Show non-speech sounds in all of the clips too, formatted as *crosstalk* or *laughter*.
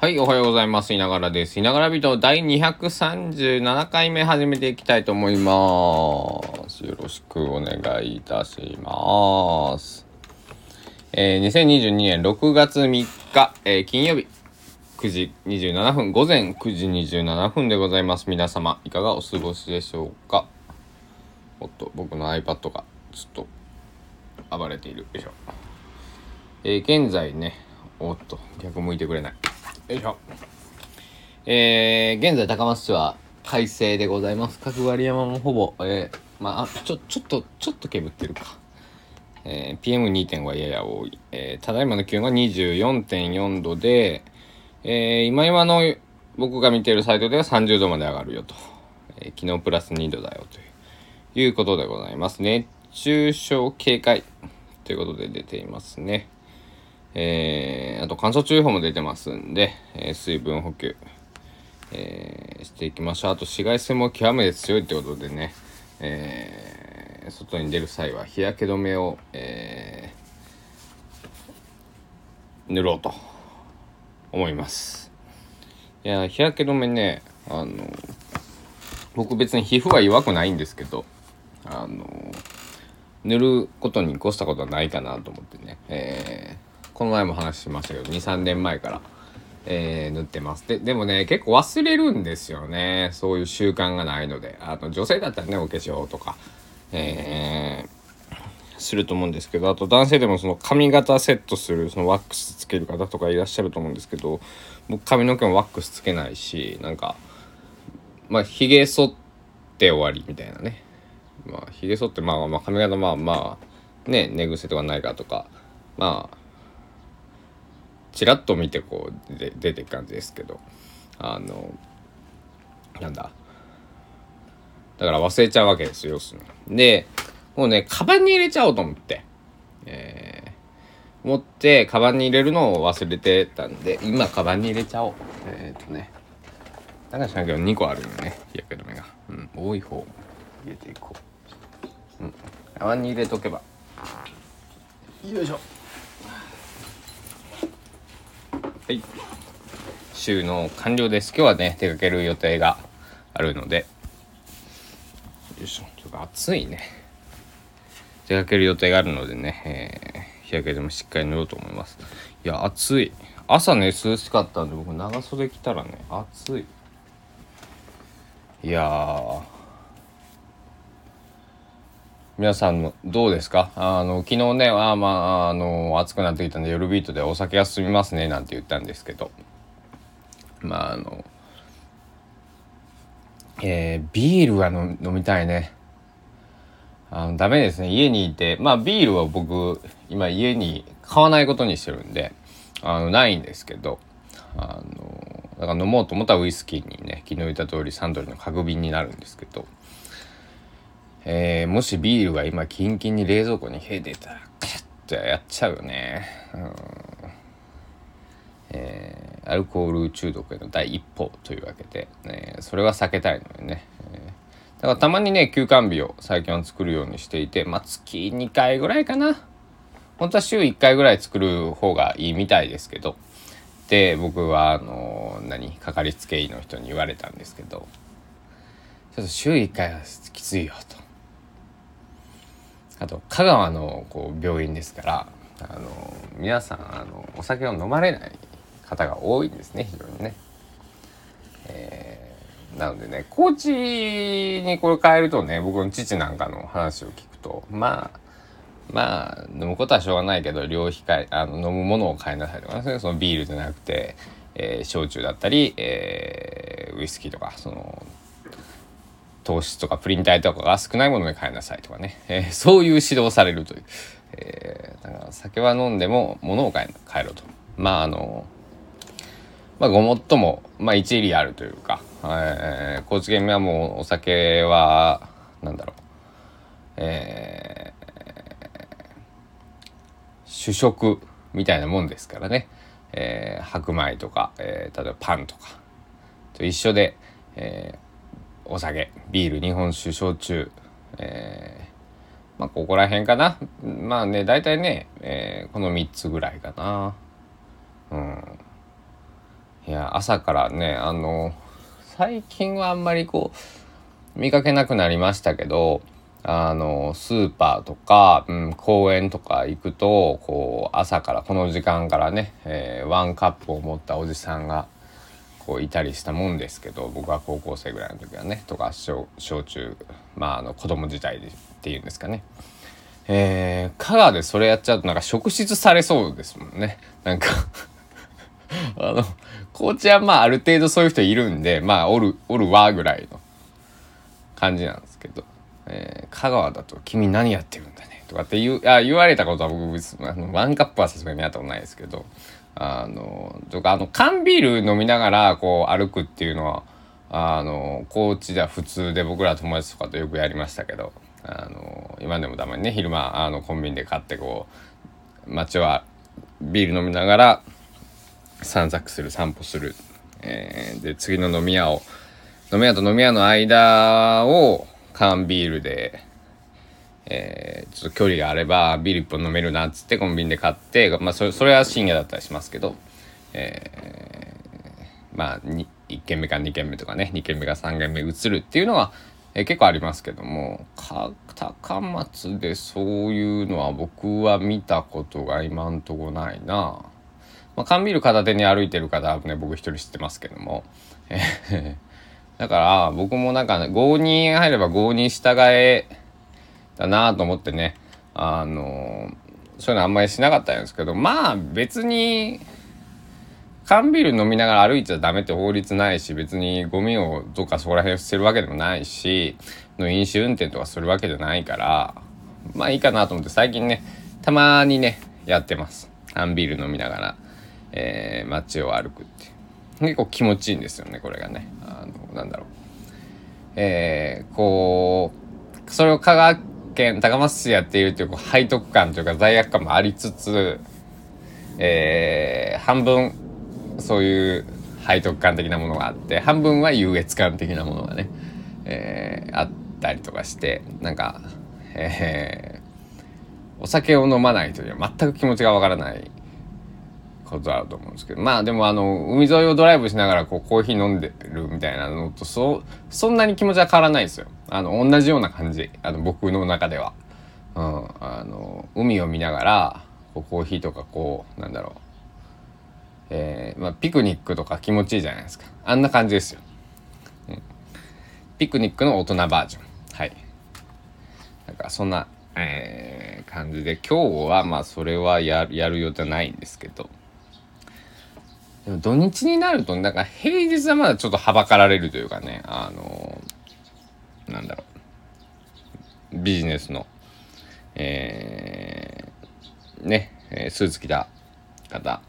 はい、おはようございます。いながらです。いながらビート第237回目始めていきたいと思います。よろしくお願いいたします。えー、2022年6月3日、えー、金曜日、9時27分、午前9時27分でございます。皆様、いかがお過ごしでしょうか？おっと、僕の iPad がちょっと暴れている。よいしょ。えー、現在ね、おっと、逆向いてくれない。よいしょ。えー、現在高松市は快晴でございます。角刈山もほぼ、えー、まあ、ちょ、ちょっと、ちょっと煙ってるか。えー、PM2.5 はやや多い。えー、ただいまの気温が24.4度で、えー、今今の僕が見ているサイトでは30度まで上がるよと。えー、昨日プラス2度だよといういうことでございます。熱中症警戒ということで出ていますね。えー、あと乾燥注意報も出てますんで、えー、水分補給、えー、していきましょう。あと紫外線も極めて強いってことでね、えー、外に出る際は日焼け止めを、えー、塗ろうと思います。いや、日焼け止めね、あの、僕別に皮膚は弱くないんですけど、あの、塗ることに越したことはないかなと思ってね、えーこの前も話しましたけど、2、3年前から、えー、塗ってます。で、でもね、結構忘れるんですよね。そういう習慣がないので。あの、女性だったらね、お化粧とか、えー、すると思うんですけど、あと男性でもその髪型セットする、そのワックスつける方とかいらっしゃると思うんですけど、僕髪の毛もワックスつけないし、なんか、まあ、髭剃って終わりみたいなね。まあ、髭剃って、まあまあ、髪型まあまあ、ね、寝癖とかないかとか、まあ、ちらっと見てこうで出てく感じですけど。あのなんだ。だから忘れちゃうわけですよ要するに。でもうねカバンに入れちゃおうと思って、えー、持ってカバンに入れるのを忘れてたんで今カバンに入れちゃおう。えー、っとね。だから知らんけど2個あるよね。日焼け止めが、うん、多い方入れていこう、うん、カバンに入れとけば。よいしょ。はい。収納完了です。今日はね出かける予定があるので。よいしょ。ちょっと暑いね。出かける予定があるのでね、えー、日焼けでもしっかり塗ろうと思います。いや暑い。朝ね涼しかったんで僕長袖着たらね暑い。いやー。皆さんのどうですか？あの昨日ねあまああの暑くなってきたんで夜ビートでお酒が進みますねなんて言ったんですけど。まああのえー、ビールは飲みたいね。あのダメですね。家にいてまあビールは僕今家に買わないことにしてるんであのないんですけど。あのだから飲もうと思ったらウイスキーにね昨日言った通りサントリーの角瓶になるんですけど。えー、もしビールが今キンキンに冷蔵庫に冷えてたらカッとやっちゃうよね、うん。えー、アルコール中毒への第一歩というわけで、ね、それは避けたいのでね、えー、だからたまにね休館日を最近は作るようにしていてまあ月2回ぐらいかな。本当は週1回ぐらい作る方がいいみたいですけど。で僕はあの何？かかりつけ医の人に言われたんですけど。ちょっと週1回はきついよと。あと香川のこう病院ですからあの皆さんあのお酒を飲まれない方が多いんですね非常にね。えー、なのでね高知にこれ変えるとね僕の父なんかの話を聞くとまあまあ飲むことはしょうがないけど量控えあの飲むものを変えなさいとかねそのビールじゃなくて、えー、焼酎だったり、えー、ウイスキーとかその糖質とかプリン体とかが少ないもので買いなさいとかね、えー、そういう指導されるという、えー、だから酒は飲んでも物を買え買えろとまああのまあごもっとも、まあ、一理あるというか、えー、高知県民はもうお酒はなんだろうえー、主食みたいなもんですからね、えー、白米とか、えー、例えばパンとかと一緒で、えー、お酒ビール日本酒焼酎えー、まあここら辺かな。まあね大体ね、えー、この3つぐらいかな。うん。いや朝からねあの最近はあんまりこう見かけなくなりましたけどあのスーパーとか、うん、公園とか行くとこう朝からこの時間からね、えー、ワンカップを持ったおじさんがこういたりしたもんですけど僕は高校生ぐらいの時はねとか小小中まああの子供時代っていうんですかね。えー、香川でそれやっちゃうとなんか職質されそうですもんね。なんか *laughs* あの、高知はまあある程度そういう人いるんで、まあおる、おるわぐらいの感じなんですけど。えー、香川だと「君何やってるんだ」とかって言あ言われたことは僕あのワンカップはさすがにやったことないですけどあのとかあの缶ビール飲みながらこう歩くっていうのはあの高知では普通で僕ら友達とかとよくやりましたけどあの今でもたまにね昼間あのコンビニで買ってこう街はビール飲みながら散策する散歩する、えー、で次の飲み屋を飲み屋と飲み屋の間を缶ビールで、えー、ちょっと距離があればビール1本飲めるなっつってコンビニで買ってまあそれそれは深夜だったりしますけど、えー、まあ1軒目か2軒目とかね2軒目か3軒目移るっていうのは、えー、結構ありますけども高松でそういうのは僕は見たことが今んとこないな。まあ、缶ビール片手に歩いてる方はね僕一人知ってますけども。えだから僕もなんか、ね、5人入れば5人従えだなと思ってね。あのそういうのあんまりしなかったんですけどまあ別に缶ビール飲みながら歩いちゃダメって法律ないし別にゴミをどっかそこら辺捨てるわけでもないしの飲酒運転とかするわけじゃないからまあいいかなと思って最近ねたまにねやってます。缶ビール飲みながら、えー、街を歩くって結構気持ちいいんですよねこれがね。あのなんだろう。えー、こうそれを香川県高松市やっているというこう背徳感というか罪悪感もありつつ、えー、半分そういう背徳感的なものがあって半分は優越感的なものがね、えー、あったりとかしてなんか、えー、お酒を飲まないという全く気持ちがわからないことあると思うんですけどまあでもあの海沿いをドライブしながらこうコーヒー飲んでるみたいなのとそそんなに気持ちは変わらないですよ。あの同じような感じ。あの僕の中では、うん、あの海を見ながらこうコーヒーとかこうなんだろう。えー、まあ、ピクニックとか気持ちいいじゃないですか。あんな感じですよ、うん、ピクニックの大人バージョン。はい。なんかそんなえー、感じで今日はまあそれはやる予定ないんですけど。でも土日になると、なんか平日はまだちょっとはばかられるというかね、あの、なんだろう、ビジネスの、えー、ね、スーツ着た方、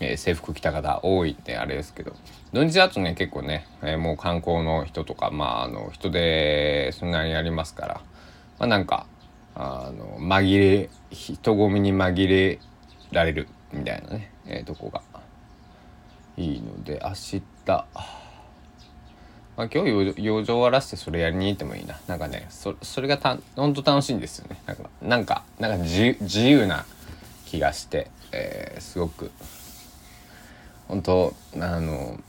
えー、制服着た方多いってあれですけど、土日だとね、結構ね、えー、もう観光の人とか、まあ、あの、人でそんなにありますから、まあなんか、あの、紛れ、人混みに紛れられるみたいなね、えー、とこがいいので明日まあ、今日養生終わらせてそれやりに行ってもいいな。なんかね、そそれがたほんと楽しいんですよね。なんか、なんか、なんか自由な気がして、えー、すごく、本当あの、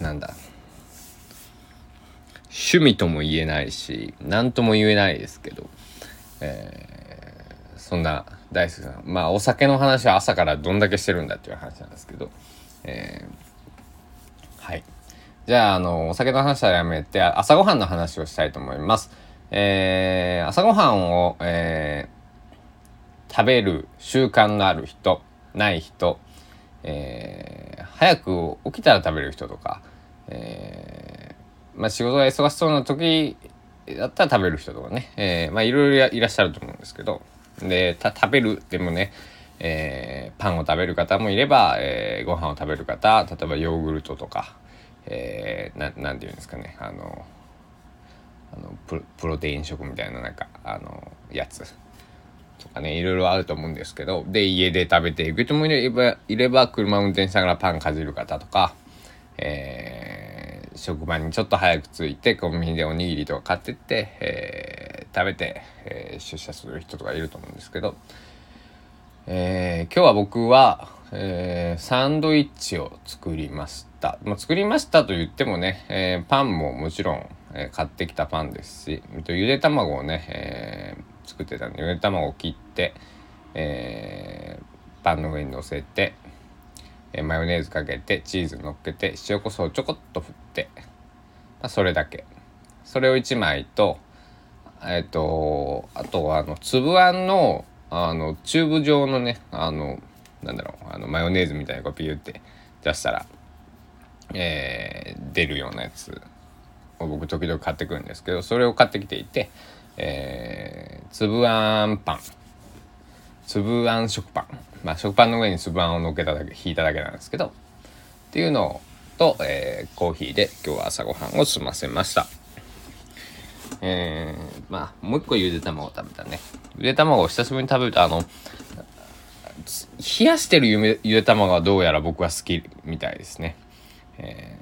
なんだ、趣味とも言えないし、何とも言えないですけど、えー、そんな大好きな、まあお酒の話は朝からどんだけしてるんだっていう話なんですけど、えー、はい。じゃあ、あの、お酒の話はやめて、朝ごはんの話をしたいと思います。えー、朝ごはんを、えー、食べる習慣のある人、ない人、えー、早く起きたら食べる人とか、えー、まあ仕事が忙しそうな時だったら食べる人とかね、えー、まあいろいろいらっしゃると思うんですけど、で、食べるでもね、えー、パンを食べる方もいれば、えー、ご飯を食べる方例えばヨーグルトとか、えー、ななんて言うんですかねあのあのププロテイン食みたいななんかあのやつとかねいろいろあると思うんですけどで家で食べていく人もいればいれば車運転しながらパンかじる方とか、えー、職場にちょっと早く着いてコンビニでおにぎりとか買ってって、えー、食べて、えー、出社する人とかいると思うんですけど。えー、今日は僕は、えー、サンドイッチを作りました。まあ、作りましたと言ってもね、えー、パンももちろん、えー、買ってきたパンですし、ゆで卵をね、え作ってたんで、ゆで卵を切って、えパンの上に乗せて、えマヨネーズかけて、チーズ乗っけて、塩こそをちょこっと振って、まあ、それだけ。それを1枚と、えっ、と、あとは、あの、粒あんの、あの、チューブ状のね、あの、なんだろうあのマヨネーズみたいなこうピューって出したら、えー、出るようなやつを僕時々買ってくるんですけどそれを買ってきていて、えー、粒あんパン粒あん食パンまあ食パンの上に粒あんをのっけただけ引いただけなんですけどっていうのと、えー、コーヒーで今日は朝ごはんを済ませました。えー、まあもう一個ゆで卵を食べたねゆで卵を久しぶりに食べるとあの冷やしてるゆで卵はどうやら僕は好きみたいですね。え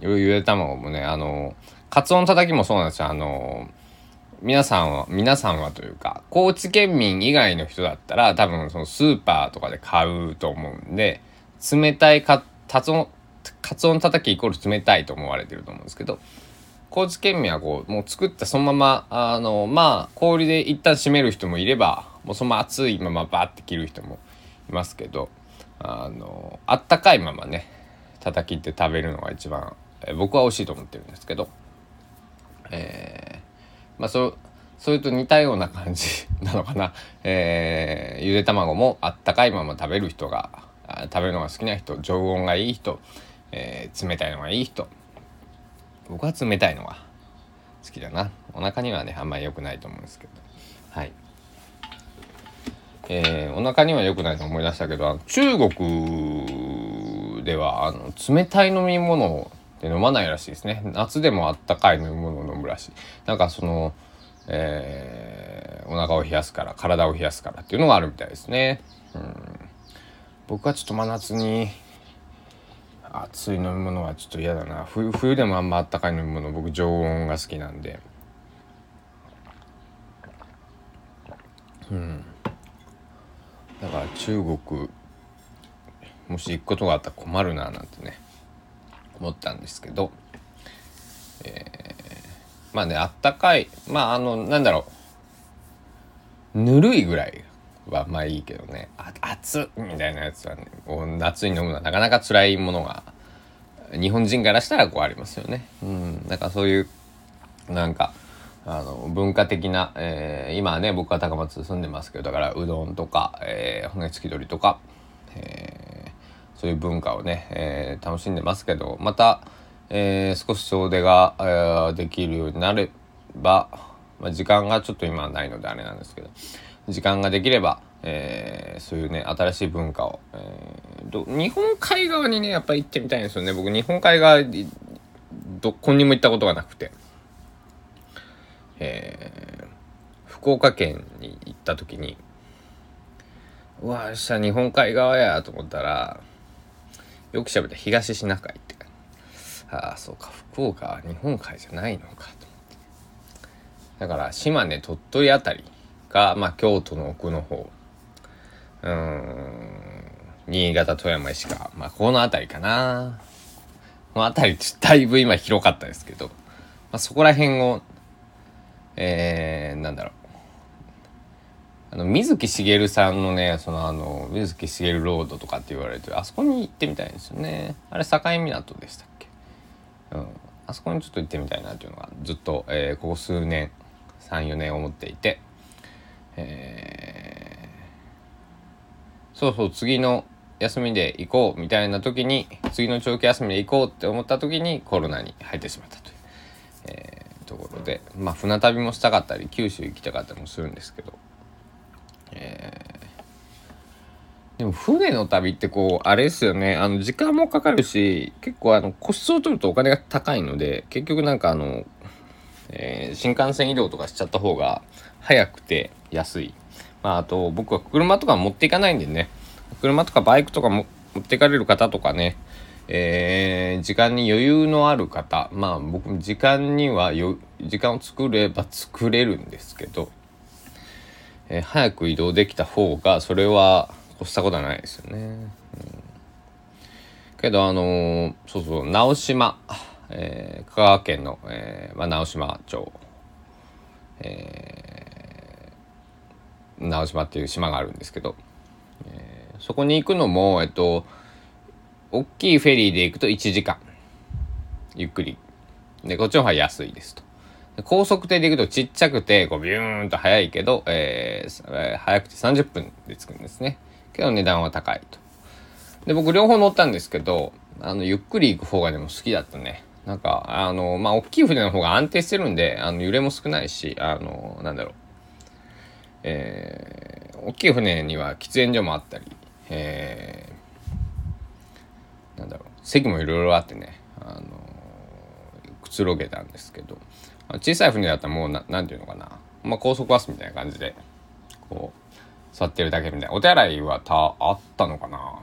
ー、ゆで卵もね、あの、カツオのたたきもそうなんですよ。あの、皆さんは、皆さんはというか、高知県民以外の人だったら、多分そのスーパーとかで買うと思うんで、冷たいカツオ、カツオのたたきイコール冷たいと思われてると思うんですけど、高知県民はこう、もう作ったそのまま、あの、まあ、氷で一旦閉める人もいれば、もうそのまま熱いままバーって切る人もいますけどあのあったかいままね叩きって食べるのが一番、えー、僕は美味しいと思ってるんですけどえー、まあそそれと似たような感じ *laughs* なのかな、えー、ゆで卵もあったかいまま食べる人が食べるのが好きな人常温がいい人、えー、冷たいのがいい人。僕は冷たいのが好きだな。お腹にはねあんまり良くないと思うんですけど。はい。えー、お腹には良くないと思い出したけど中国ではあの冷たい飲み物って飲まないらしいですね。夏でもあったかい飲み物を飲むらしい。なんかその、えー、お腹を冷やすから体を冷やすからっていうのがあるみたいですね、うん、僕はちょっと真夏に熱い飲み物はちょっと嫌だな。冬冬でもあんまあったかい飲み物僕常温が好きなんで。うん。だから中国もし行くことがあったら困るななんてね思ったんですけど、えー、まあねあったかいまああのなんだろうぬるいぐらいはまあいいけどねあ熱みたいなやつはね夏に飲むのはなかなか辛いものが日本人からしたらこうありますよね。うん、だかそういうなんかあの文化的な、えー、今はね僕は高松住んでますけどだからうどんとか、えー、骨付き鳥とか、えー、そういう文化をね、えー、楽しんでますけどまた、えー、少し遠出が、えー、できるようになれば、まあ、時間がちょっと今はないのであれなんですけど時間ができれば、えー、そういうね新しい文化を、えー、日本海側にねやっぱり行ってみたいんですよね僕日本海側どこにも行ったことがなくて。えー、福岡県に行った時にうわ明日日本海側やと思ったらよく喋って東シナ海ってああそうか。福岡は日本海じゃないのかと思って。だから島根鳥取あたりが、まあ、京都の奥の方。うん。新潟富山石川。まあこの辺りかな。この辺りだいぶ今広かったですけど、まあ、そこら辺をえー、なんだろう。あの水木しげるさんのねそのあの水木しげるロードとかって言われてあそこに行ってみたいんですよね。あれ境港でしたっけ？うん。あそこにちょっと行ってみたいなっていうのがずっと、えー、ここ数年34年思っていて。えー、そうそう次の休みで行こうみたいな時に次の長期休みで行こうって思った時にコロナに入ってしまったという、えところで。まあ船旅もしたかったり九州行きたかったりもするんですけど、えー、でも船の旅ってこうあれですよね。あの時間もかかるし結構あの個室を取るとお金が高いので結局なんかあの、えー、新幹線移動とかしちゃった方が早くて安い。まあ、あと僕は車とか持っていかないんでね。車とかバイクとかも持っていかれる方とかね。えー、時間に余裕のある方。まあ僕も時間には時間を作れば作れるんですけど、えー、早く移動できた方がそれは越したことはないですよね。うん、けどあのー、そうそう直島、えー、香川県の、えまあ、直島町、え、直島っていう島があるんですけど、え、そこに行くのもえっと大きいフェリーで行くと1時間。ゆっくり。でこっちの方が安いですと。高速艇で行くとちっちゃくてこうビューンと速いけど、えー、速くて30分で着くんですね。けど値段は高いと。で僕両方乗ったんですけどあのゆっくり行く方がでも好きだったね。なんかあのまあ大きい船の方が安定してるんであの揺れも少ないしあのなんだろうえー、大きい船には喫煙所もあったり、えー、なんだろう席もいろいろあってねあのくつろげたんですけど小さい船だったらもうななんていうのかな、まあ、高速バスみたいな感じでこう座ってるだけみたいな。お手洗いはたあったのかな。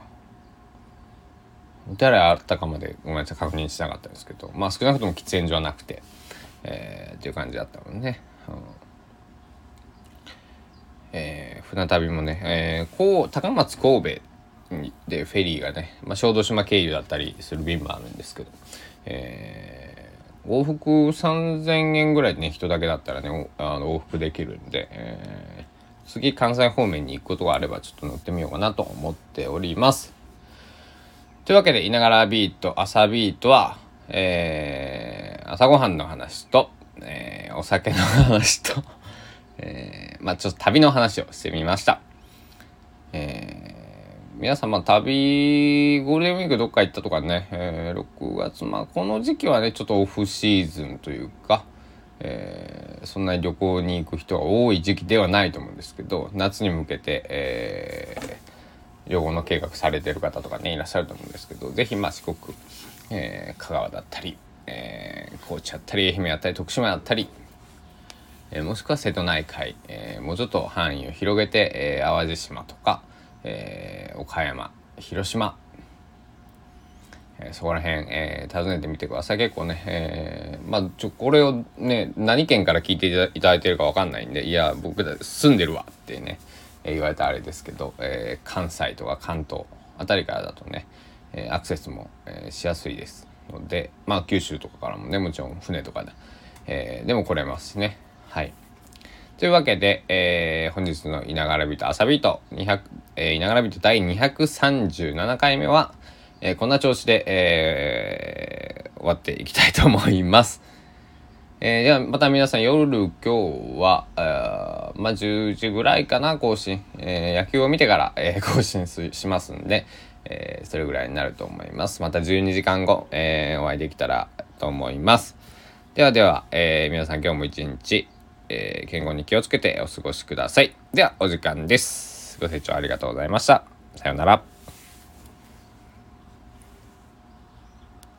お手洗いあったかまでごめんなさい確認しなかったんですけど。まあ少なくとも喫煙所はなくて、えー、っていう感じだったのね、うん。えー、船旅もね、えー、こう高松神戸でフェリーがね、まあ、小豆島経由だったりする便もあるんですけど、えー、往復3000円ぐらいでね人だけだったらねあの往復できるんで、えー、次関西方面に行くことがあればちょっと乗ってみようかなと思っております。というわけで、いながらビート、朝ビートは、えー、朝ごはんの話と、えー、お酒の話とえー、まあちょっと旅の話をしてみました。えー、皆様旅、ゴールデンウィークどっか行ったとかね、えー、6月、まあこの時期はね、ちょっとオフシーズンというか、えー、そんなに旅行に行く人が多い時期ではないと思うんですけど、夏に向けて、えー、旅行の計画されてる方とかねいらっしゃると思うんですけど是非まあ四国、えー、香川だったり、えー、高知だったり愛媛だったり徳島だったり、えー、もしくは瀬戸内海、えー、もうちょっと範囲を広げて、えー、淡路島とか、えー、岡山広島。えー、そこら辺、えー、訪ねてみてください。結構ね、えー、まあ、ちょ、これをね、何県から聞いていただいてるかわかんないんで、いや、僕住んでるわってね、え言われたあれですけど、えー、関西とか関東あたりからだとね、えアクセスも、えしやすいですのでまあ九州とかからもねもちろん船とかで、えでも来れますしね。はい。というわけで、えー、本日の「いながらびと朝びと」200、えー、いながらびと第237回目は、えー、こんな調子で、えー、終わっていきたいと思います。えー、ではまた皆さん夜今日は、あまあ、10時ぐらいかな更新、えー、野球を見てから、えー、*laughs* 更新しますんで、えー、それぐらいになると思います。また12時間後、えー、お会いできたらと思います。ではでは、えー、皆さん今日も一日、えー、健康に気をつけてお過ごしください。ではお時間です。ご清聴ありがとうございました。さようなら。